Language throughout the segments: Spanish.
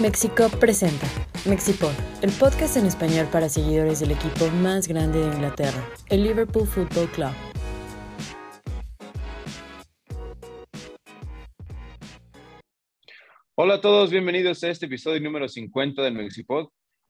México presenta Mexipod, el podcast en español para seguidores del equipo más grande de Inglaterra, el Liverpool Football Club. Hola a todos, bienvenidos a este episodio número 50 del Mexipod.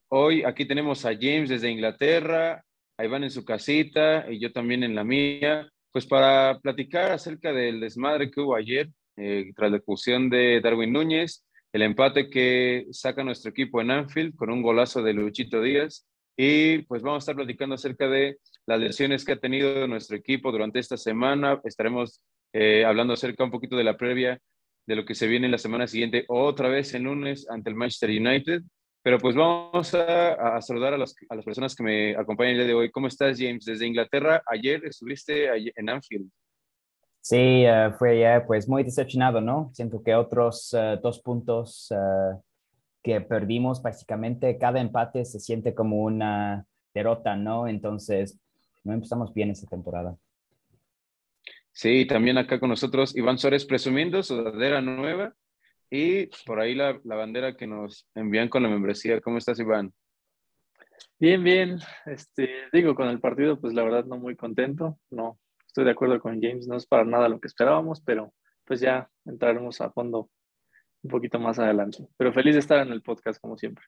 Hoy aquí tenemos a James desde Inglaterra, a Iván en su casita y yo también en la mía, pues para platicar acerca del desmadre que hubo ayer eh, tras la expulsión de Darwin Núñez, el empate que saca nuestro equipo en Anfield con un golazo de Luchito Díaz y pues vamos a estar platicando acerca de las lesiones que ha tenido nuestro equipo durante esta semana. Estaremos eh, hablando acerca un poquito de la previa de lo que se viene la semana siguiente, otra vez el lunes ante el Manchester United pero pues vamos a, saludar a, las personas que me acompañan el día de hoy. ¿Cómo estás, James? Desde Inglaterra, ayer estuviste en Anfield. Sí, uh, fue ya pues muy decepcionado, ¿no? Siento que otros eh, dos puntos eh, que perdimos, básicamente cada empate se siente como una derrota, ¿no? Entonces, no empezamos bien esta temporada. Sí, también acá con nosotros Iván Suárez presumiendo su bandera nueva y por ahí la, la, bandera que nos envían con la membresía. ¿Cómo estás, Iván? Bien, bien. Este, digo, con el partido, pues la verdad no muy contento. No, estoy de acuerdo con James, no es para nada lo que esperábamos, pero pues ya entraremos a fondo un poquito más adelante. Pero feliz de estar en el podcast, como siempre.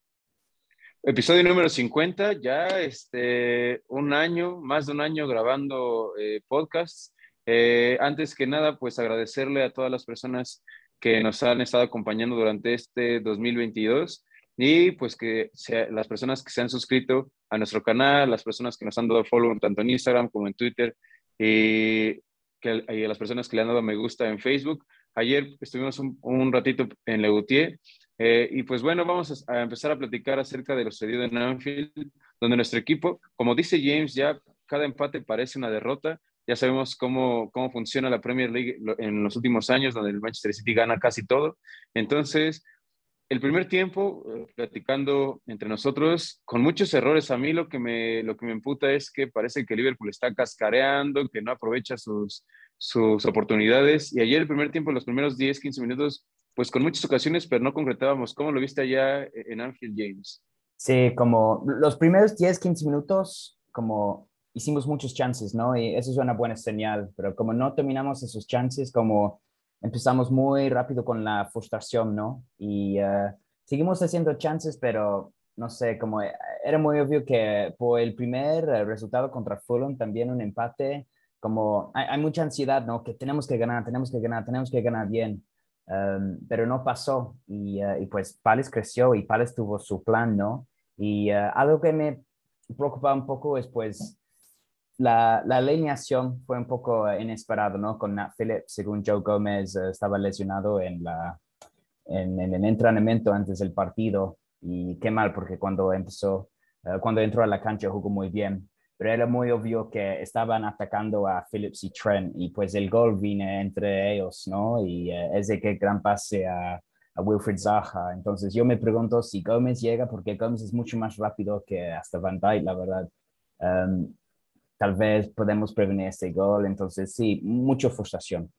Episodio número 50, ya este, un año, más de un año grabando eh, podcasts. Eh, antes que nada, pues agradecerle a todas las personas que nos han estado acompañando durante este 2022 y pues que las personas que se han suscrito a nuestro canal, las personas que nos han dado follow tanto en Instagram como en Twitter y, que, a las personas que le han dado me gusta en Facebook. Ayer estuvimos un, ratito en Legutier eh, y pues bueno, vamos a, empezar a platicar acerca de lo sucedido en Anfield, donde nuestro equipo, como dice James, ya cada empate parece una derrota, ya sabemos cómo, cómo funciona la Premier League en los últimos años, donde el Manchester City gana casi todo. Entonces, el primer tiempo, eh, platicando entre nosotros, con muchos errores, a mí lo que, me, lo que me imputa es que parece que Liverpool está cascareando, que no aprovecha sus, sus oportunidades. Y ayer el primer tiempo, los primeros 10, 15 minutos, pues con muchas ocasiones, pero no concretábamos. ¿Cómo lo viste allá en Anfield, James? Sí, como los primeros 10, 15 minutos, como hicimos muchos chances, ¿no? Y eso es una buena señal, pero como no terminamos esos chances, como empezamos muy rápido con la frustración, ¿no? Y uh, seguimos haciendo chances, pero no sé, como eh, era muy obvio que por el primer eh, resultado contra Fulham, también un empate, como hay, mucha ansiedad, ¿no? Que tenemos que ganar, tenemos que ganar, tenemos que ganar bien. Um, pero no pasó y, uh, y, pues Pales creció y Pales tuvo su plan, ¿no? Y uh, algo que me preocupa un poco es pues la, la, alineación fue un poco eh, inesperado, ¿no? Con Nat Phillips, según Joe Gómez, eh, estaba lesionado en, la, en, el entrenamiento antes del partido. Y qué mal, porque cuando empezó, eh, cuando entró a la cancha jugó muy bien. Pero era muy obvio que estaban atacando a Phillips y Trent. Y pues el gol vine entre ellos, ¿no? Y es de que gran pase a, a Wilfred Zaha. Entonces yo me pregunto si Gómez llega, porque Gómez es mucho más rápido que hasta Van Dijk, la verdad. Um, tal vez podemos prevenir este gol. Entonces, sí, mucha frustración.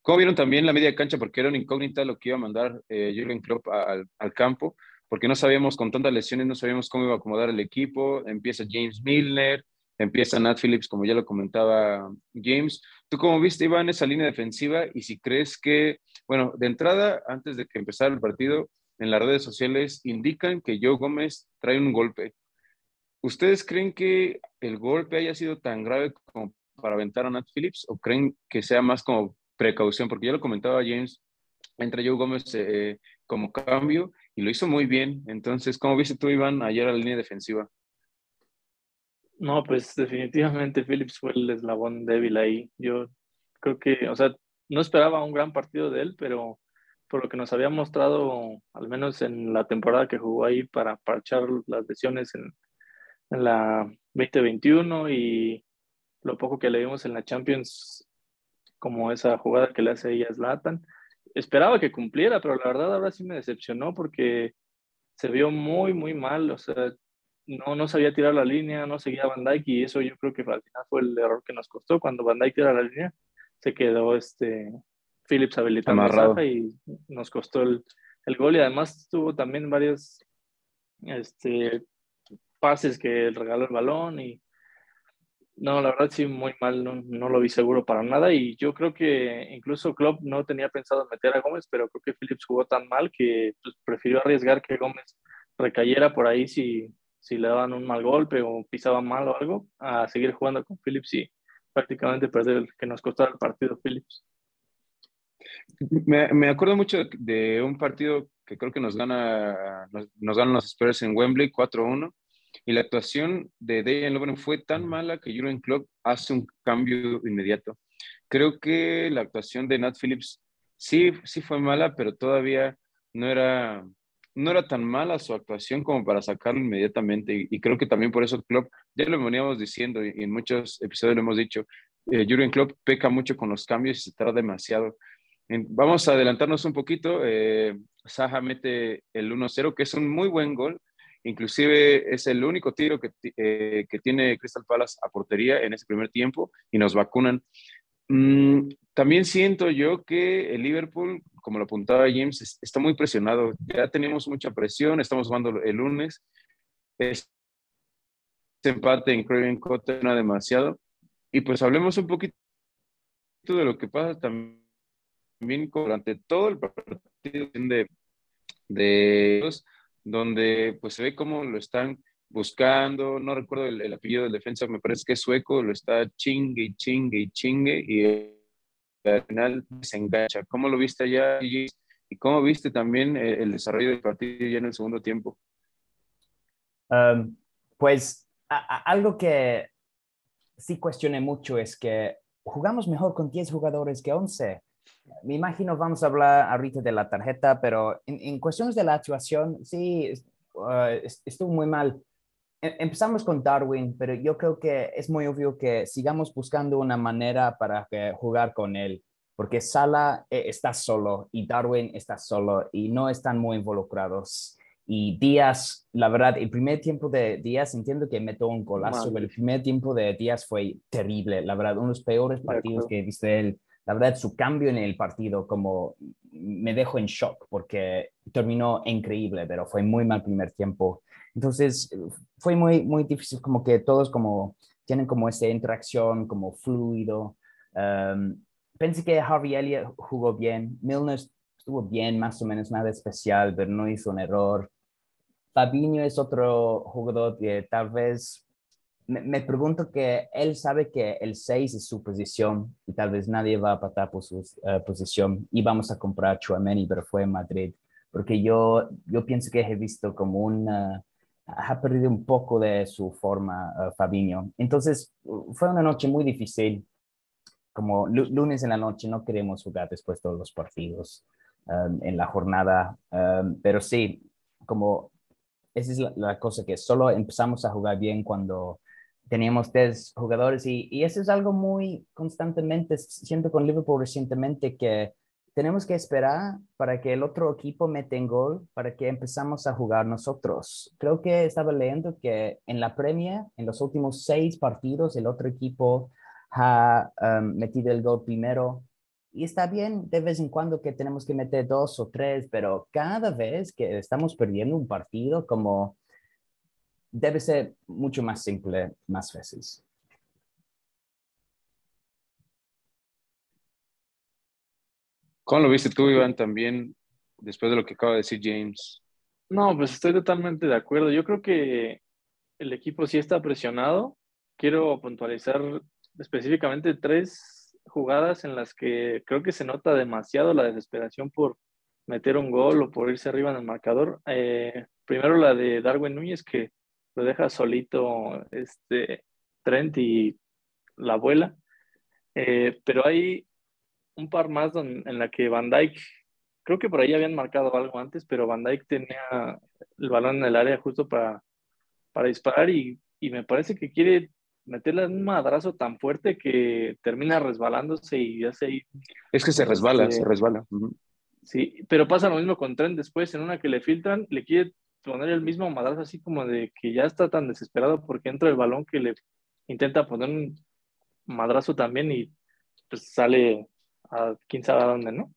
¿Cómo vieron también la media cancha? Porque era una incógnita lo que iba a mandar eh, Jürgen Klopp al, campo, porque no sabíamos con tantas lesiones, no sabíamos cómo iba a acomodar el equipo. Empieza James Milner, empieza Nat Phillips, como ya lo comentaba James. ¿Tú cómo viste, Iván, esa línea defensiva? Y si crees que, bueno, de entrada, antes de que empezara el partido, en las redes sociales indican que Joe Gómez trae un golpe. ¿Ustedes creen que el golpe haya sido tan grave como para aventar a Nat Phillips o creen que sea más como precaución? Porque ya lo comentaba James, entra Joe Gómez eh, como cambio y lo hizo muy bien. Entonces, ¿cómo viste tú, Iván, ayer a la línea defensiva? No, pues definitivamente Phillips fue el eslabón débil ahí. Yo creo que, o sea, no esperaba un gran partido de él, pero por lo que nos había mostrado, al menos en la temporada que jugó ahí para parchar las lesiones en, en la 2021 y lo poco que le vimos en la Champions, como esa jugada que le hace ella a Zlatan. Esperaba que cumpliera, pero la verdad ahora sí me decepcionó porque se vio muy, muy mal. O sea, no, no sabía tirar la línea, no seguía Van Dyke y eso yo creo que al final fue el error que nos costó. Cuando Van Dyke tira la línea, se quedó este Phillips habilitando a y nos costó el, el, gol y además tuvo también varios este, pases que regaló el balón y no, la verdad sí, muy mal, no, no, lo vi seguro para nada y yo creo que incluso Klopp no tenía pensado meter a Gómez, pero creo que Phillips jugó tan mal que pues, prefirió arriesgar que Gómez recayera por ahí si, si le daban un mal golpe o pisaba mal o algo, a seguir jugando con Phillips y prácticamente perder el que nos costó el partido Phillips. Me, me, acuerdo mucho de un partido que creo que nos gana nos, nos ganan los Spurs en Wembley 4-1 y la actuación de Dejan Lovren fue tan mala que Jurgen Klopp hace un cambio inmediato. Creo que la actuación de Nat Phillips sí, sí fue mala, pero todavía no era, no era tan mala su actuación como para sacarlo inmediatamente. Y, creo que también por eso Klopp, ya lo veníamos diciendo y en muchos episodios lo hemos dicho, eh, Jurgen Klopp peca mucho con los cambios y se tarda demasiado. vamos a adelantarnos un poquito. Eh, Saja mete el 1-0, que es un muy buen gol. Inclusive es el único tiro que, eh, que tiene Crystal Palace a portería en ese primer tiempo y nos vacunan. Mm, también siento yo que el Liverpool, como lo apuntaba James, está muy presionado. Ya tenemos mucha presión, estamos jugando el lunes. Este empate en Craven Cotton no demasiado. Y pues hablemos un poquito de lo que pasa también durante todo el partido de, de donde pues se ve cómo lo están buscando, no recuerdo el, apellido del defensa, me parece que es sueco, lo está chingue y chingue y chingue y al final se engancha. ¿Cómo lo viste allá y cómo viste también eh, el, desarrollo del partido ya en el segundo tiempo? Um, pues algo que sí cuestioné mucho es que jugamos mejor con 10 jugadores que 11. Me imagino vamos a hablar ahorita de la tarjeta, pero en, cuestiones de la actuación, sí, uh, estuvo muy mal. E, empezamos con Darwin, pero yo creo que es muy obvio que sigamos buscando una manera para jugar con él, porque Sala eh, está solo y Darwin está solo y no están muy involucrados. Y Díaz, la verdad, el primer tiempo de Díaz, entiendo que metió un golazo, pero el primer tiempo de Díaz fue terrible, la verdad, uno de los peores partidos que he visto él la verdad, su cambio en el partido como me dejó en shock porque terminó increíble, pero fue muy mal primer tiempo. Entonces, fue muy, muy difícil, como que todos como tienen como esa interacción como fluido. Um, pensé que Harvey Elliott jugó bien, Milner estuvo bien, más o menos nada especial, pero no hizo un error. Fabinho es otro jugador que tal vez me, pregunto que él sabe que el 6 es su posición y tal vez nadie va a patar por su uh, posición y vamos a comprar Chouameni, pero fue en Madrid, porque yo, yo pienso que he visto como un... ha perdido un poco de su forma uh, Fabinho. Entonces, fue una noche muy difícil. Como lunes en la noche no queremos jugar después de todos los partidos um, en la jornada, um, pero sí, como esa es la, la, cosa que solo empezamos a jugar bien cuando teníamos tres jugadores y, y, eso es algo muy constantemente, siento con Liverpool recientemente que tenemos que esperar para que el otro equipo mete en gol para que empezamos a jugar nosotros. Creo que estaba leyendo que en la Premier, en los últimos seis partidos, el otro equipo ha um, metido el gol primero. Y está bien de vez en cuando que tenemos que meter dos o tres, pero cada vez que estamos perdiendo un partido, como debe ser mucho más simple más veces. ¿Cómo lo viste tú, Iván, también después de lo que acaba de decir James? No, pues estoy totalmente de acuerdo. Yo creo que el equipo sí está presionado. Quiero puntualizar específicamente tres jugadas en las que creo que se nota demasiado la desesperación por meter un gol o por irse arriba en el marcador. Eh, primero la de Darwin Núñez, que lo deja solito este Trent y la abuela. Eh, pero hay un par más en la que Van Dyke, creo que por ahí habían marcado algo antes, pero Van Dyke tenía el balón en el área justo para, para disparar y, y me parece que quiere meterle un madrazo tan fuerte que termina resbalándose y ya se... Es que se resbala, se resbala. Sí, pero pasa lo mismo con Trent después, en una que le filtran, le quiere poner el mismo madrazo así como de que ya está tan desesperado porque entra el balón que le intenta poner un madrazo también y pues sale a quién sabe a dónde, ¿no?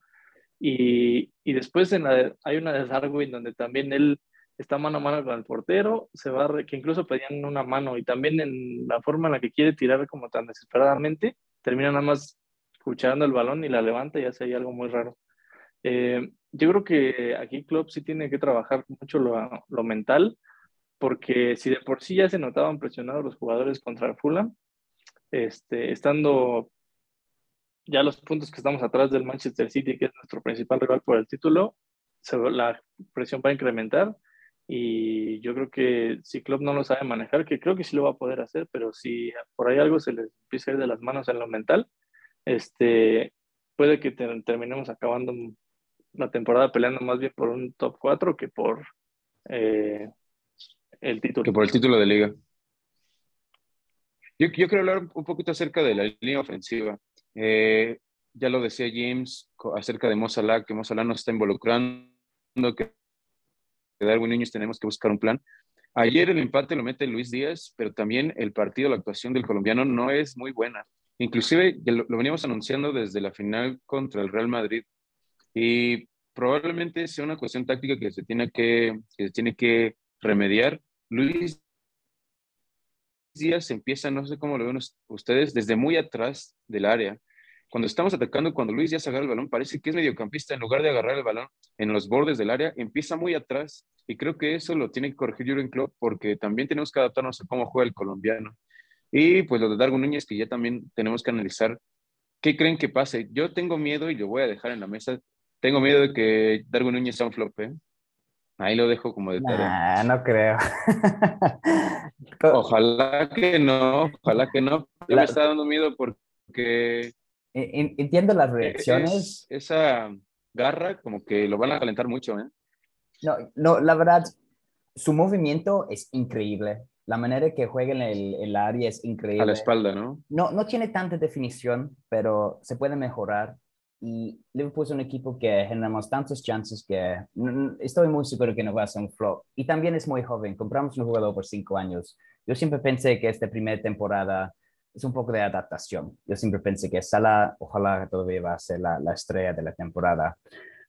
Y, después en la hay una de Darwin donde también él está mano a mano con el portero, se va, que incluso pedían una mano y también en la forma en la que quiere tirar como tan desesperadamente, termina nada más escuchando el balón y la levanta y hace ahí algo muy raro. Eh, yo creo que aquí Klopp sí tiene que trabajar mucho lo, lo, mental, porque si de por sí ya se notaban presionados los jugadores contra el Fulham, este, estando ya los puntos que estamos atrás del Manchester City, que es nuestro principal rival por el título, se, la presión va a incrementar y yo creo que si Klopp no lo sabe manejar, que creo que sí lo va a poder hacer, pero si por ahí algo se les empieza a ir de las manos en lo mental, este, puede que terminemos acabando la temporada peleando más bien por un top 4 que por eh, el título. Que por el título de liga. Yo, quiero hablar un poquito acerca de la línea ofensiva. Eh, ya lo decía James acerca de Mozalá, que Mozalá no está involucrando, que Darwin Niños tenemos que buscar un plan. Ayer el empate lo mete Luis Díaz, pero también el partido, la actuación del colombiano no es muy buena. Inclusive lo, lo veníamos anunciando desde la final contra el Real Madrid y probablemente sea una cuestión táctica que se tiene que, que, se tiene que remediar. Luis Díaz empieza, no sé cómo lo ven ustedes, desde muy atrás del área cuando estamos atacando, cuando Luis se agarra el balón, parece que es mediocampista, en lugar de agarrar el balón en los bordes del área, empieza muy atrás. Y creo que eso lo tiene que corregir Jurgen Klopp, porque también tenemos que adaptarnos a cómo juega el colombiano. Y pues lo de Darwin Núñez, que ya también tenemos que analizar. ¿Qué creen que pase? Yo tengo miedo, y lo voy a dejar en la mesa, tengo miedo de que Darwin Núñez sea un flop, ¿eh? Ahí lo dejo como de tarea. no creo. ojalá que no, ojalá que no. me está dando miedo porque Entiendo las reacciones. esa garra como que lo van a calentar mucho, ¿eh? No, no, la verdad, su movimiento es increíble. La manera que juega en el, el, área es increíble. A la espalda, ¿no? No, no tiene tanta definición, pero se puede mejorar. Y Liverpool es un equipo que generamos tantas chances que estoy muy seguro que no va a ser un flop. Y también es muy joven. Compramos un jugador por cinco años. Yo siempre pensé que esta primera temporada es un poco de adaptación. Yo siempre pensé que Sala, ojalá todavía va a ser la, la estrella de la temporada.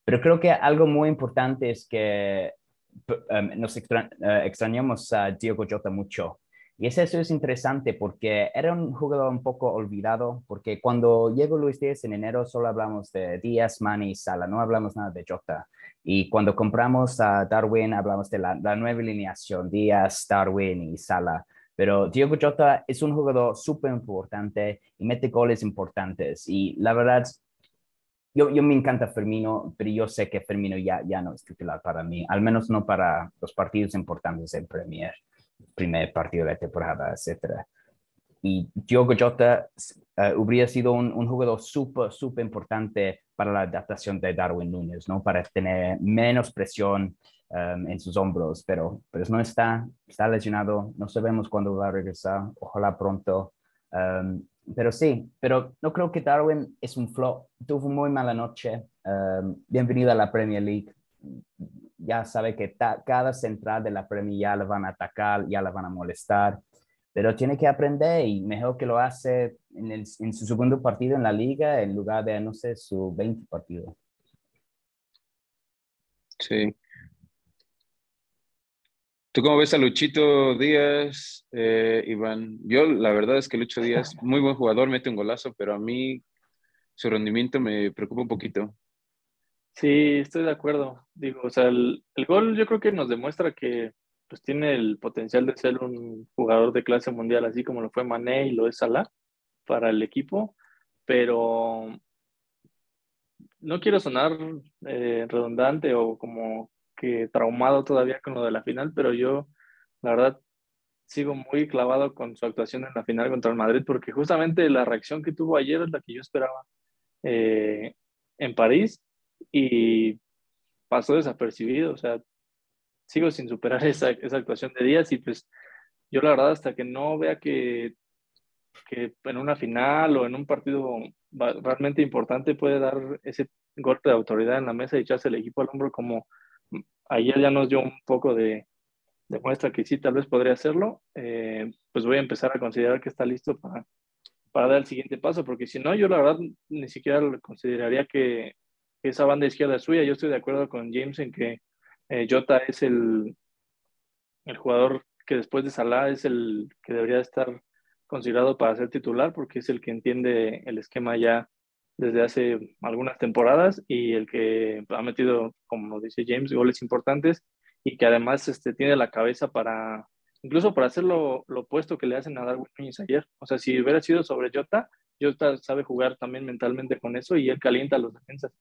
Pero creo que algo muy importante es que um, nos uh, extrañamos a Diego Jota mucho. Y eso es interesante porque era un jugador un poco olvidado, porque cuando llegó Luis Díaz en enero solo hablamos de Díaz, Mani y Sala, no hablamos nada de Jota. Y cuando compramos a Darwin hablamos de la, la nueva alineación, Díaz, Darwin y Sala. Pero Diego Jota es un jugador súper importante y mete goles importantes. Y la verdad, yo, yo me encanta Fermino, pero yo sé que Fermino ya, ya no es titular para mí, al menos no para los partidos importantes del Premier, primer partido de la temporada, etc. Y Diego Jota uh, hubiera sido un, un jugador súper, súper importante para la adaptación de Darwin Núñez, ¿no? Para tener menos presión Um, en sus hombros, pero, pero no está, está lesionado, no sabemos cuándo va a regresar, ojalá pronto. Um, pero sí, pero no creo que Darwin es un flop, tuvo muy mala noche, um, bienvenido a la Premier League, ya sabe que cada central de la Premier ya la van a atacar, ya la van a molestar, pero tiene que aprender y mejor que lo hace en, el, en su segundo partido en la liga en lugar de, no sé, su 20 partido. Sí, ¿Tú cómo ves a Luchito Díaz, eh, Iván? Yo la verdad es que Lucho Díaz, muy buen jugador, mete un golazo, pero a mí su rendimiento me preocupa un poquito. Sí, estoy de acuerdo. Digo, o sea, el, gol yo creo que nos demuestra que pues tiene el potencial de ser un jugador de clase mundial, así como lo fue Mané y lo es Salah para el equipo, pero no quiero sonar eh, redundante o como que traumado todavía con lo de la final, pero yo, la verdad, sigo muy clavado con su actuación en la final contra el Madrid, porque justamente la reacción que tuvo ayer es la que yo esperaba eh, en París y pasó desapercibido, o sea, sigo sin superar esa, esa, actuación de Díaz y pues yo la verdad hasta que no vea que, que en una final o en un partido realmente importante puede dar ese golpe de autoridad en la mesa y echarse el equipo al hombro como ayer ya nos dio un poco de, muestra que sí, tal vez podría hacerlo, eh, pues voy a empezar a considerar que está listo para, para dar el siguiente paso, porque si no, yo la verdad ni siquiera consideraría que, esa banda izquierda suya. Yo estoy de acuerdo con James en que eh, Jota es el, el jugador que después de Salah es el que debería estar considerado para ser titular, porque es el que entiende el esquema ya desde hace algunas temporadas y el que ha metido, como dice James, goles importantes y que además este, tiene la cabeza para, incluso para hacer lo, opuesto que le hacen a Darwin Núñez ayer. O sea, si hubiera sido sobre Jota, Jota sabe jugar también mentalmente con eso y él calienta a los defensas.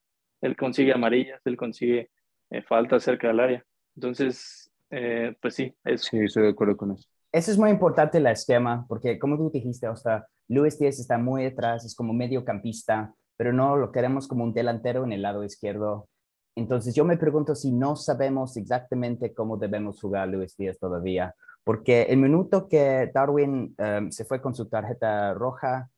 Él consigue amarillas, él consigue eh, faltas cerca del área. Entonces, eh, pues sí, eso. Sí, estoy de acuerdo con eso. Eso es muy importante el esquema, porque como tú dijiste, o sea, Luis Díaz está muy detrás, es como mediocampista, pero no lo queremos como un delantero en el lado izquierdo. Entonces yo me pregunto si no sabemos exactamente cómo debemos jugar Luis Díaz todavía, porque el minuto que Darwin em, se fue con su tarjeta roja,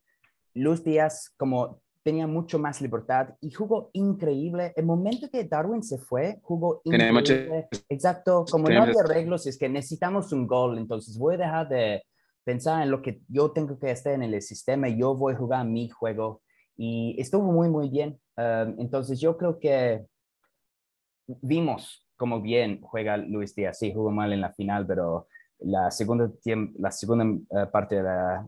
Luis Díaz como tenía mucho más libertad y jugó increíble. El momento que Darwin se fue, jugó increíble. Exacto, como no había arreglos, es que necesitamos un gol, entonces voy a dejar de pensar en lo que yo tengo que hacer en el sistema yo voy a jugar mi juego y estuvo muy, muy bien. Um, entonces yo creo que vimos cómo bien juega Luis Díaz. Sí, jugó mal en la final, pero la segunda, la segunda eh, parte de la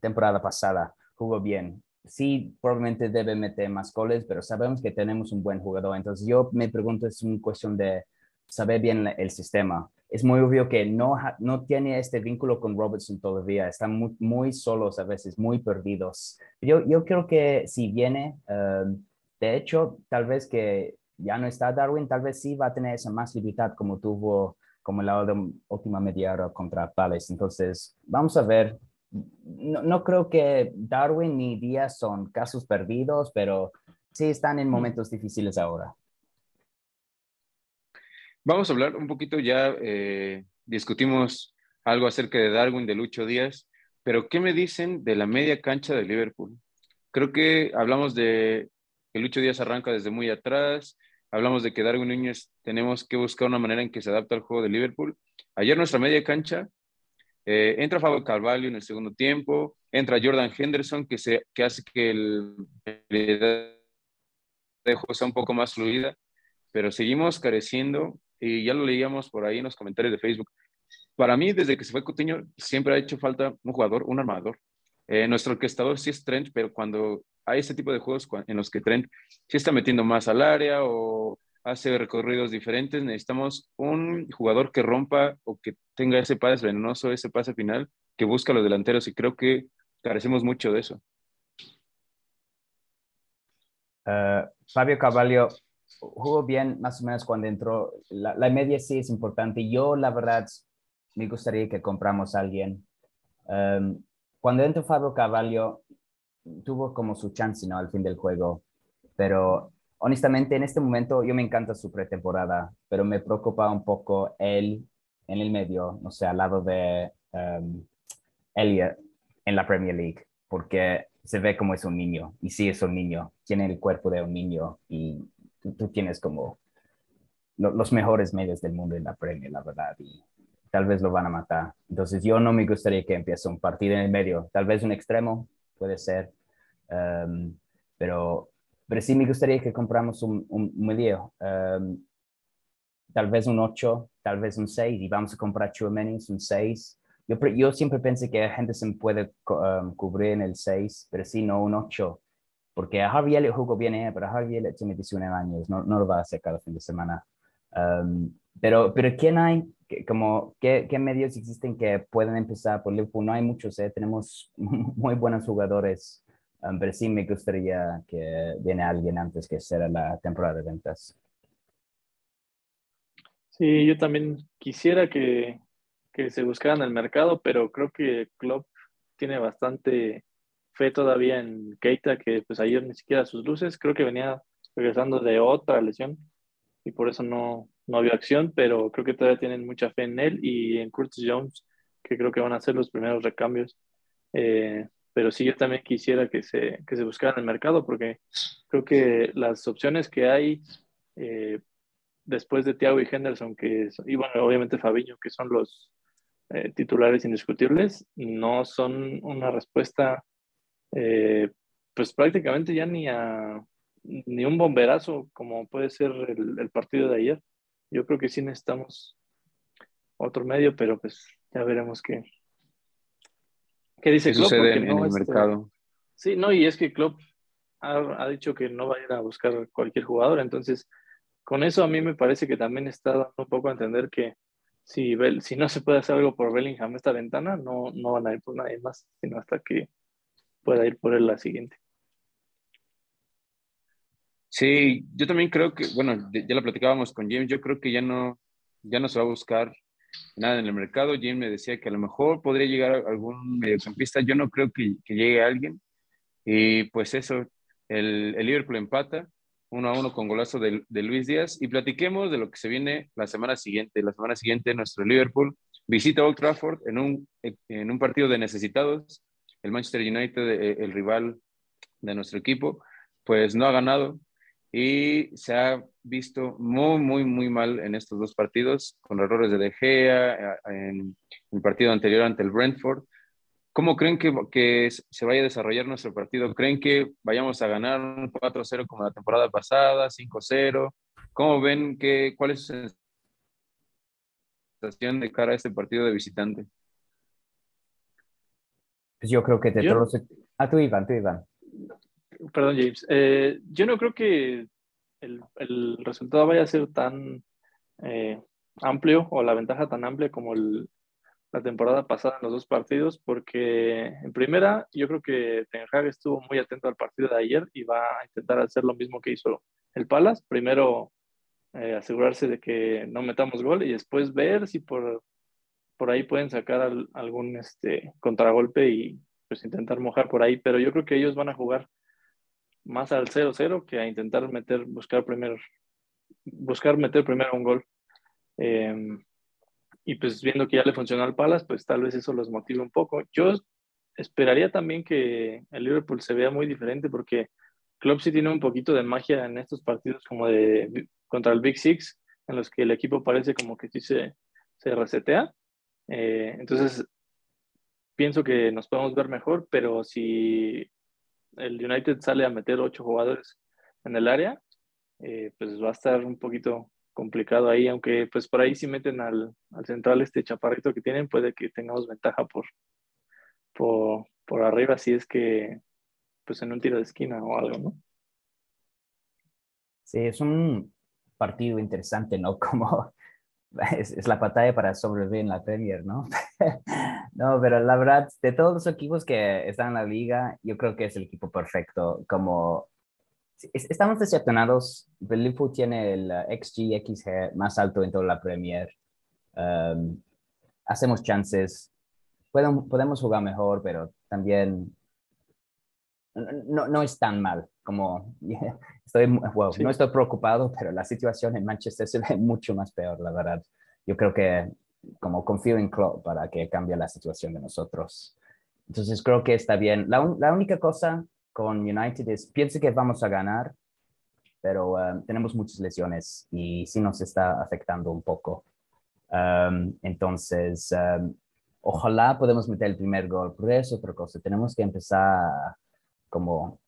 temporada pasada jugó bien. Sí, probablemente debe meter más goles, pero sabemos que tenemos un buen jugador. Entonces yo me pregunto, es una cuestión de saber bien el sistema es muy obvio que no, no tiene este vínculo con Robertson todavía. Están muy, solos a veces, muy perdidos. Yo, yo creo que si viene, um, de hecho, tal vez que ya no está Darwin, tal vez sí va a tener esa más libertad como tuvo como la última media hora contra Palace. Entonces, vamos a ver. No, no creo que Darwin ni Díaz son casos perdidos, pero sí están en momentos difíciles ahora. Vamos a hablar un poquito ya, eh, discutimos algo acerca de Darwin, de Lucho Díaz, pero ¿qué me dicen de la media cancha de Liverpool? Creo que hablamos de que Lucho Díaz arranca desde muy atrás, hablamos de que Darwin Núñez tenemos que buscar una manera en que se adapte al juego de Liverpool. Ayer nuestra media cancha, eh, entra Fabio Carvalho en el segundo tiempo, entra Jordan Henderson, que, se, que hace que el, de juego sea un poco más fluida, pero seguimos careciendo y ya lo leíamos por ahí en los comentarios de Facebook. Para mí, desde que se fue Coutinho, siempre ha hecho falta un jugador, un armador. Eh, nuestro orquestador sí es Trent, pero cuando hay este tipo de juegos en los que Trent sí está metiendo más al área o hace recorridos diferentes, necesitamos un jugador que rompa o que tenga ese pase venenoso, ese pase final, que busca a los delanteros y creo que carecemos mucho de eso. Uh, Fabio Cavallo jugó bien más o menos cuando entró. La, media sí es importante. Yo, la verdad, me gustaría que compramos a alguien. Um, cuando entró Fabio Cavallo, tuvo como su chance, ¿no? Al fin del juego. Pero honestamente, en este momento, yo me encanta su pretemporada, pero me preocupa un poco él en el medio, no sé, al lado de um, Elliot en la Premier League, porque se ve como es un niño, y sí es un niño, tiene el cuerpo de un niño, y tú, tienes como los mejores medios del mundo en la Premier, la verdad, y tal vez lo van a matar. Entonces yo no me gustaría que empiece un partido en el medio, tal vez un extremo, puede ser, um, pero, pero sí me gustaría que compramos un, un um, tal vez un 8, tal vez un 6, y vamos a comprar Chuamenis, un 6. Yo, yo siempre pensé que la gente se puede um, cubrir en el 6, pero sí, no un 8 porque a Harvey Elliott jugó bien, ¿eh? pero a Elliott tiene 19 años, no, no lo va a hacer cada fin de semana. Um, pero, pero ¿quién hay? Como, ¿qué, ¿Qué medios existen que pueden empezar por Liverpool? No hay muchos, ¿eh? tenemos muy buenos jugadores, um, pero sí me gustaría que viene alguien antes que sea la temporada de ventas. Sí, yo también quisiera que, que se buscaran el mercado, pero creo que Klopp tiene bastante fe todavía en Keita, que pues ayer ni siquiera sus luces, creo que venía regresando de otra lesión y por eso no, no había acción, pero creo que todavía tienen mucha fe en él y en Curtis Jones, que creo que van a ser los primeros recambios. Eh, pero sí, yo también quisiera que se, que se buscara en el mercado, porque creo que las opciones que hay eh, después de Thiago y Henderson, que y bueno, obviamente Fabiño, que son los eh, titulares indiscutibles, no son una respuesta eh, pues prácticamente ya ni a ni un bomberazo como puede ser el, partido de ayer. Yo creo que sí necesitamos otro medio, pero pues ya veremos qué, qué dice Klopp. sucede en, el este, mercado. Sí, no, y es que Klopp ha, dicho que no va a ir a buscar cualquier jugador, entonces con eso a mí me parece que también está dando un poco a entender que si, si no se puede hacer algo por Bellingham esta ventana, no, no van a ir por nadie más, sino hasta que pueda ir por él la siguiente. Sí, yo también creo que, bueno, ya lo platicábamos con James, yo creo que ya no, ya no se va a buscar nada en el mercado. James me decía que a lo mejor podría llegar algún mediocampista, yo no creo que, que llegue alguien. Y pues eso, el, el, Liverpool empata uno a uno con golazo de, de, Luis Díaz y platiquemos de lo que se viene la semana siguiente. La semana siguiente nuestro Liverpool visita Old Trafford en un, en un partido de necesitados. El Manchester United, eh, el rival de nuestro equipo, pues no ha ganado, y se ha visto muy, muy, muy mal en estos dos partidos, con errores de De Gea, en el partido anterior ante el Brentford. ¿Cómo creen que, que se vaya a desarrollar nuestro partido? ¿Creen que vayamos a ganar un 4-0 como la temporada pasada, 5-0? ¿Cómo ven que, cuál es su sensación de cara a este partido de visitante? Pues yo creo que te todos... Ah, tú, Iván, tú, Iván. Perdón, James. Eh, yo no creo que el, el, resultado vaya a ser tan eh, amplio o la ventaja tan amplia como el, la temporada pasada en los dos partidos, porque en primera yo creo que Ten Hag estuvo muy atento al partido de ayer y va a intentar hacer lo mismo que hizo el Palace. Primero eh, asegurarse de que no metamos gol y después ver si por, por ahí pueden sacar algún este, contragolpe y pues intentar mojar por ahí, pero yo creo que ellos van a jugar más al 0-0 que a intentar meter, buscar primero, buscar meter primero un gol. Em, y pues viendo que ya le funcionó al Palace, pues tal vez eso los motive un poco. Yo esperaría también que el Liverpool se vea muy diferente porque Klopp sí tiene un poquito de magia en estos partidos como de contra el Big Six, en los que el equipo parece como que sí se, se resetea. Eh, entonces, pienso que nos podemos ver mejor, pero si el United sale a meter ocho jugadores en el área, eh, pues va a estar un poquito complicado ahí, aunque pues por ahí si meten al, central este chaparrito que tienen, puede que tengamos ventaja por, por, por arriba si es que pues en un tiro de esquina o algo, ¿no? Sí, es un partido interesante, ¿no? Como es, la batalla para sobrevivir en la Premier, ¿no? no, pero la verdad, de todos los equipos que están en la liga, yo creo que es el equipo perfecto. Como estamos decepcionados, Liverpool tiene el XG, XG más alto en toda la Premier. Hacemos chances, podemos, podemos jugar mejor, pero también no, no es tan mal como estoy, no estoy preocupado, pero la situación en Manchester se ve mucho más peor, la verdad. Yo creo que como confío en Klopp para que cambie la situación de nosotros. Entonces creo que está bien. La, la única cosa con United es, pienso que vamos a ganar, pero um, tenemos muchas lesiones y sí nos está afectando un poco. Um, entonces, um, ojalá podamos meter el primer gol, pero es otra cosa. Tenemos que empezar como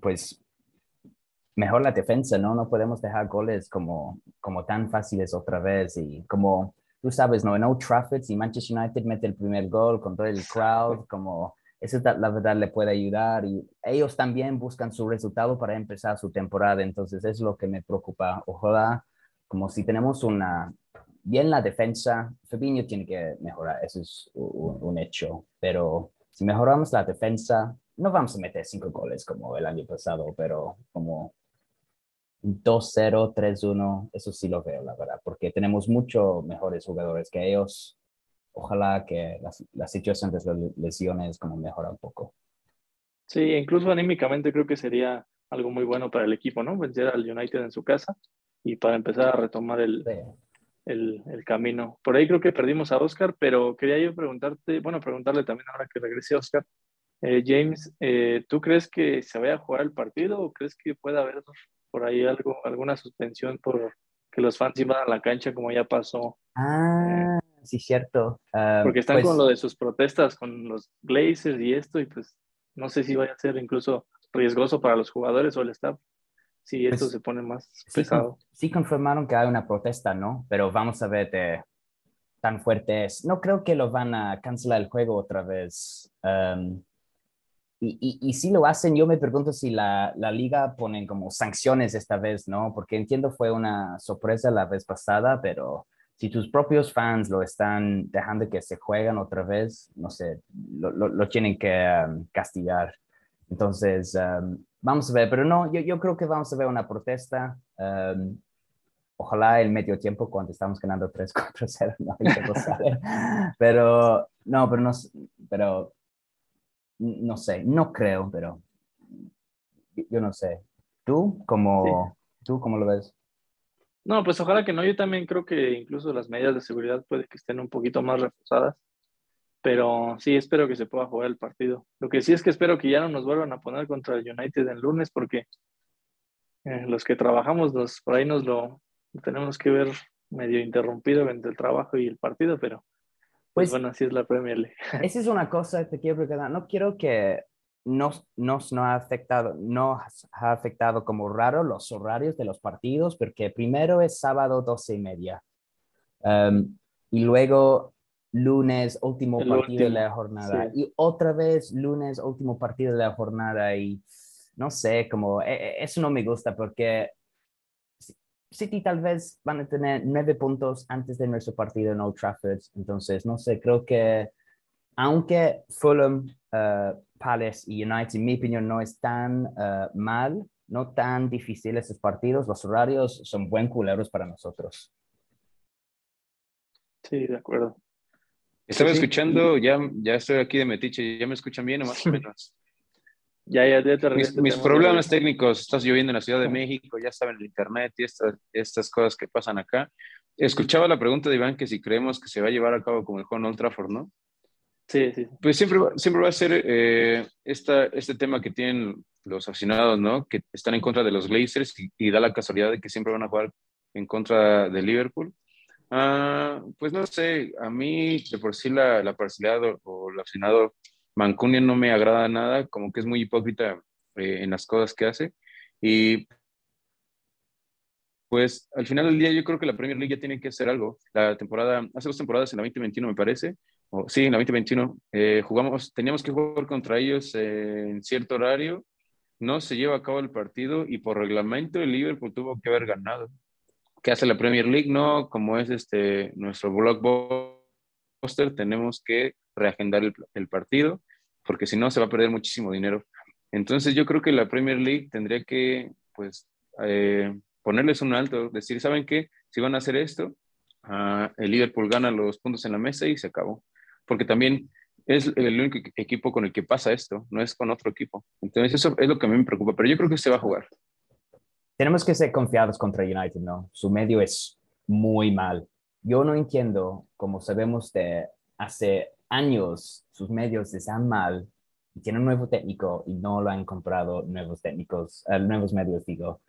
pues mejor la defensa, ¿no? No podemos dejar goles como, como tan fáciles otra vez y como tú sabes, ¿no? En Old Trafford, si Manchester United mete el primer gol con todo el crowd, como eso la verdad le puede ayudar y ellos también buscan su resultado para empezar su temporada, entonces es lo que me preocupa. Ojalá, como si tenemos una, bien la defensa, Fabinho tiene que mejorar, eso es un, un hecho, pero si mejoramos la defensa, no vamos a meter cinco goles como el año pasado, pero como 2-0, 3-1, eso sí lo veo, la verdad, porque tenemos mucho mejores jugadores que ellos. Ojalá que la, la situación de las lesiones como mejora un poco. Sí, incluso anímicamente creo que sería algo muy bueno para el equipo, ¿no? Vencer al United en su casa y para empezar a retomar el, el, el, camino. Por ahí creo que perdimos a Oscar, pero quería yo preguntarte, bueno, preguntarle también ahora que regrese Oscar, eh, James, eh, ¿tú crees que se vaya a jugar el partido o crees que pueda haber por ahí algo, alguna suspensión por que los fans iban a la cancha como ya pasó? Ah, sí, cierto. Ah, porque están con pues lo de sus protestas con los Glazers y esto y pues no sé si vaya a ser incluso riesgoso para los jugadores o el staff si esto Pues, se pone más Sí, pesado. con- sí confirmaron que hay una protesta, ¿no? Pero vamos a ver de tan fuerte es. No creo que lo van a cancelar el juego otra vez. Um, y, y, y si lo hacen, yo me pregunto si la, la liga ponen como sanciones esta vez, ¿no? Porque entiendo fue una sorpresa la vez pasada, pero si tus propios fans lo están dejando que se juegan otra vez, no sé, lo, lo, lo tienen que um, castigar. Entonces, um, vamos a ver, pero no, yo, yo creo que vamos a ver una protesta. um, ojalá el medio tiempo cuando estamos ganando 3 contra 0, no, pero no, pero no, pero no sé, no creo, pero yo no sé. ¿Tú cómo, ¿tú cómo lo ves? No, pues ojalá que no. Yo también creo que incluso las medidas de seguridad puede que estén un poquito más reforzadas. Pero sí, espero que se pueda jugar el partido. Lo que sí es que espero que ya no nos vuelvan a poner contra el United el lunes porque eh, los que trabajamos nos, por ahí nos lo tenemos que ver medio interrumpido entre el trabajo y el partido, pero pues, Pues- bueno, así es la Premier League. Esa es una cosa que quiero preguntar. No quiero que nos, nos no ha afectado, no ha afectado como raro los horarios de los partidos, porque primero es sábado 12 y media. Um, y luego lunes, último El partido de último, la jornada. sí. Y otra vez lunes, último partido de la jornada. Y no sé, como eh, eso no me gusta porque City tal vez van a tener nueve puntos antes de nuestro partido en Old Trafford. Entonces, no sé, creo que aunque Fulham, eh, Palace y United, en mi opinión, no están eh, mal, no tan difíciles esos partidos, los horarios son buen culeros para nosotros. Sí, de acuerdo. Estaba Sí, sí. escuchando, ya, ya estoy aquí de metiche, ya me escuchan bien o más o menos. Ya, ya, ya te Mis, mis problemas técnicos, estás lloviendo en la Ciudad de México, ya saben el internet y estas, estas cosas que pasan acá. Escuchaba la pregunta de Iván que si creemos que se va a llevar a cabo como el juego en Old Trafford, ¿no? Sí, sí. Pues siempre, siempre va a ser eh, esta, este tema que tienen los aficionados, ¿no? Que están en contra de los Glazers y, y da la casualidad de que siempre van a jugar en contra de Liverpool. Ah, pues no sé, a mí de por sí la, la parcialidad o, o el aficionado Mancunian no me agrada nada, como que es muy hipócrita eh, en las cosas que hace. Y pues al final del día yo creo que la Premier League ya tiene que hacer algo. La temporada, hace dos temporadas en la 2021 me parece, sí, en la 2021, eh, jugamos, teníamos que jugar contra ellos eh, en cierto horario, no se lleva a cabo el partido y por reglamento el Liverpool tuvo que haber ganado. ¿Qué hace la Premier League? No, como es este nuestro blockbuster, tenemos que reagendar el, el partido porque si no se va a perder muchísimo dinero. Entonces yo creo que la Premier League tendría que, pues, eh, ponerles un alto, decir, ¿saben qué? Si van a hacer esto, ah, el Liverpool gana los puntos en la mesa y se acabó. Porque también es el único equ- equipo con el que pasa esto, no es con otro equipo. Entonces eso es lo que a mí me preocupa, pero yo creo que se va a jugar. Tenemos que ser confiados contra United, ¿no? Su medio es muy mal. Yo no entiendo, como sabemos de hace años, sus medios están mal y tienen un nuevo técnico y no lo han comprado nuevos técnicos, eh, nuevos medios, digo.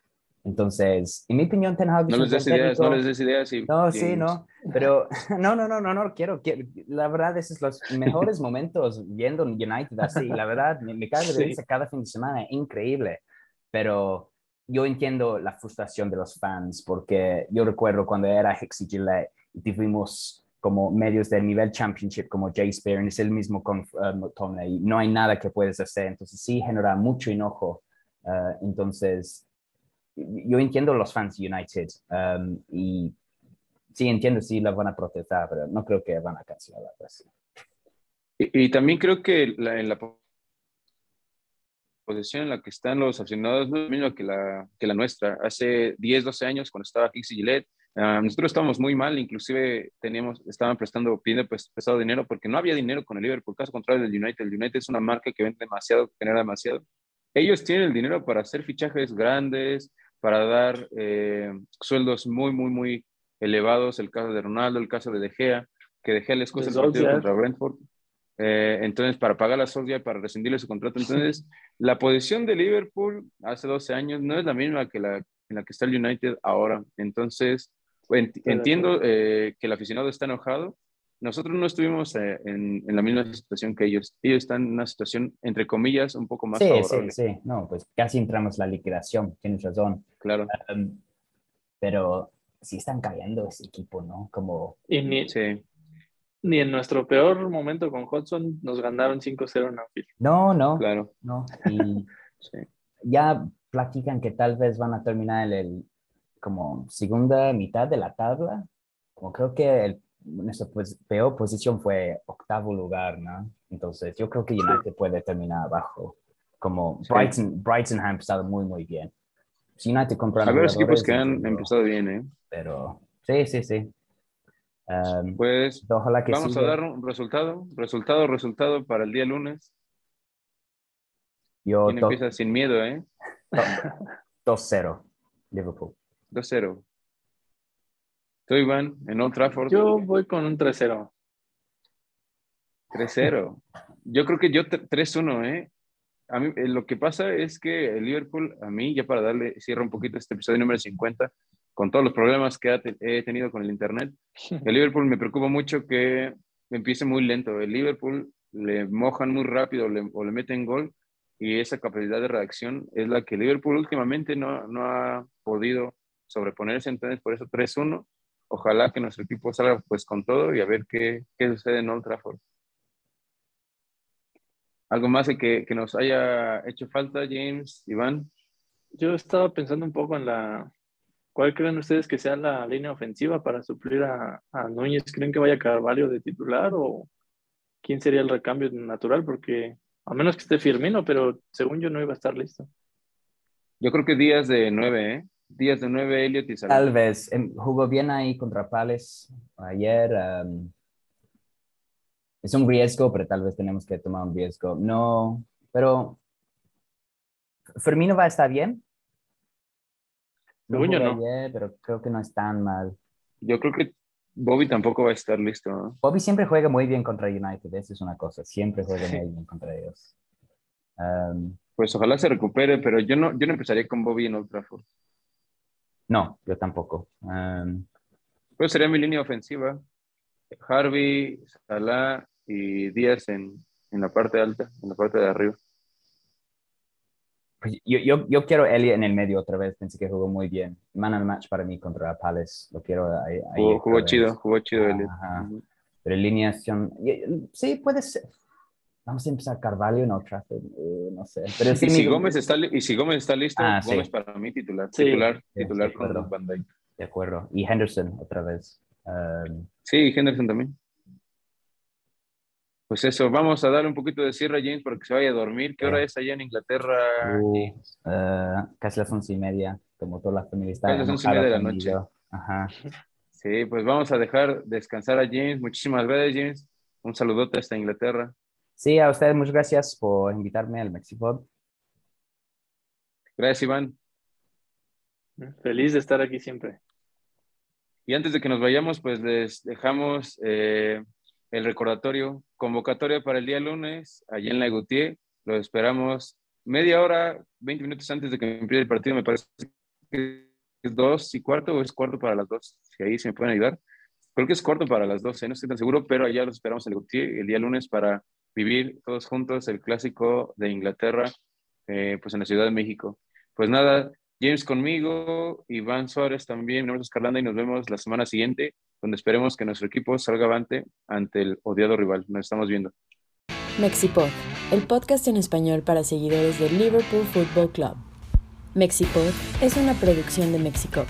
Entonces, en mi opinión, Ten Hag No les des ideas, no les des ideas. Y, No, y- sí, no, pero no, no, no, no, no quiero, quiero- la verdad, esos son los mejores momentos viendo un United así, la verdad, me, me cae de Sí. risa cada fin de semana, increíble, pero yo entiendo la frustración de los fans, porque yo recuerdo cuando era Hicks y Gillette y tuvimos como medios del nivel championship como Jay Spear, es el mismo con uh, no hay nada que puedes hacer, entonces sí genera mucho enojo, uh, entonces yo entiendo los fans United um, y sí entiendo si la van a protestar, pero no creo que van a cancelar la presión. Y, y también creo que la- en la po- posición en la que están los aficionados no es la misma que la, que la nuestra. Hace 10, 12 años, cuando estaba Hicks y Gillette, ah, nosotros estábamos muy mal, inclusive teníamos, estaban prestando, pidiendo pues, prestado dinero porque no había dinero con el Liverpool, caso contrario del United. El United es una marca que vende demasiado, que genera demasiado. Ellos tienen el dinero para hacer fichajes grandes, para dar eh, sueldos muy, muy, muy elevados. El caso de Ronaldo, el caso de De Gea, que De Gea les cuesta el partido Solskjaer. contra Brentford. Eh, entonces, para pagar a Solskjaer, para rescindirle su contrato. Entonces, la posición de Liverpool hace 12 años no es la misma que la en la que está el United ahora. Entonces, entiendo eh, que el aficionado está enojado, nosotros no estuvimos eh, en, la misma situación que ellos. Ellos están en una situación, entre comillas, un poco más sí, favorable. Sí, sí, no, pues casi entramos en la liquidación, tienes razón. Claro. Um, pero sí están cayendo ese equipo, ¿no? Como... Y ni, Sí. ni en nuestro peor momento con Hudson nos ganaron 5-0 en Anfield. No, no, Claro. no. Y Sí. ya platican que tal vez van a terminar en el, como segunda mitad de la tabla. Como creo que el, nuestra pues, peor posición fue octavo lugar, ¿no? Entonces yo creo que United puede terminar abajo. Como Sí. Brighton, Brighton ha empezado muy, muy bien. Si United compra A ver, los equipos que han empezado bien, ¿eh? Pero sí, sí, sí. Um, Pues ojalá que vamos a siga. dar un resultado, resultado, resultado para el día lunes. Yo ¿Quién empieza sin miedo, eh? 2-0, Liverpool. 2-0. Tú, Iván, en Old Trafford. Yo voy con un 3-0. 3-0. Yo creo que yo tre- 3-1, ¿eh? A mí, eh, lo que pasa es que el Liverpool, a mí, ya para darle cierre un poquito este episodio número 50, con todos los problemas que ha he tenido con el Internet, el Liverpool me preocupa mucho que empiece muy lento. El Liverpool le mojan muy rápido le- o le meten gol y esa capacidad de reacción es la que Liverpool últimamente no, no ha podido sobreponerse. Entonces, por eso 3-1. Ojalá que nuestro equipo salga pues con todo y a ver qué, qué sucede en Old Trafford. ¿Algo más de que, que nos haya hecho falta, James, Iván? Yo estaba pensando un poco en la. ¿Cuál creen ustedes que sea la línea ofensiva para suplir a, a Núñez? ¿Creen que vaya Carvalho de titular o quién sería el recambio natural? Porque a menos que esté Firmino, pero según yo no iba a estar listo. Yo creo que días de nueve, ¿eh? Días de nueve, Elliot y Salah. Tal vez. em, jugó bien ahí contra Palace ayer. em, es un riesgo, pero tal vez tenemos que tomar un riesgo. No, pero Fermino va a estar bien. Yo jugó no. ayer, pero creo que no es tan mal. Yo creo que Bobby tampoco va a estar listo. ¿no? Bobby siempre juega muy bien contra United, eso es una cosa. Siempre juega Sí. muy bien contra ellos. Em, Pues ojalá se recupere, pero yo no, yo no empezaría con Bobby en Old Trafford. No, yo tampoco. Em, Pues sería mi línea ofensiva. Harvey, Salah y Díaz en, en la parte alta, en la parte de arriba. pues yo, yo, yo quiero Elliot en el medio otra vez. Pensé que jugó muy bien. Man and match para mí contra Palace. Lo quiero ahí. ahí Jugó, jugó chido, jugó chido Elliot. Pero alineación, sí, puede ser. Vamos a empezar Carvalho en Old Trafford, eh, no sé. Pero sí, Y si, Gómez está, y si Gómez está listo, Ah, sí. Gómez para mí titular, Sí. titular, titular sí, con claro. Van Dijk. De acuerdo. Y Henderson otra vez. Um, Sí, Henderson también. Pues eso, vamos a darle un poquito de cierre a James para que se vaya a dormir. ¿Qué Sí. hora es allá en Inglaterra? uh, uh, casi las once y media, como toda la familia está Casi las once y media de la noche. Ajá. Sí, pues vamos a dejar descansar a James. Muchísimas gracias, James. Un saludote hasta Inglaterra. Sí, a ustedes muchas gracias por invitarme al Mexipod. Gracias, Iván. Feliz de estar aquí siempre. Y antes de que nos vayamos, pues les dejamos eh, el recordatorio, convocatoria para el día lunes, allá en la Gutiérrez. Lo esperamos media hora, 20 minutos antes de que empiece el partido. Me parece que es dos y cuarto o es cuarto para las dos. Si ahí se me pueden ayudar. Creo que es cuarto para las dos, ¿eh? no estoy tan seguro, pero allá los esperamos en el el día lunes para vivir todos juntos el clásico de Inglaterra, eh, pues en la Ciudad de México. Pues nada, James conmigo, Iván Suárez también, mi nombre es Oscar Landa y nos vemos la semana siguiente, donde esperemos que nuestro equipo salga avante ante el odiado rival. Nos estamos viendo. Mexipod, el podcast en español para seguidores del Liverpool Football Club. Mexipod es una producción de Mexico.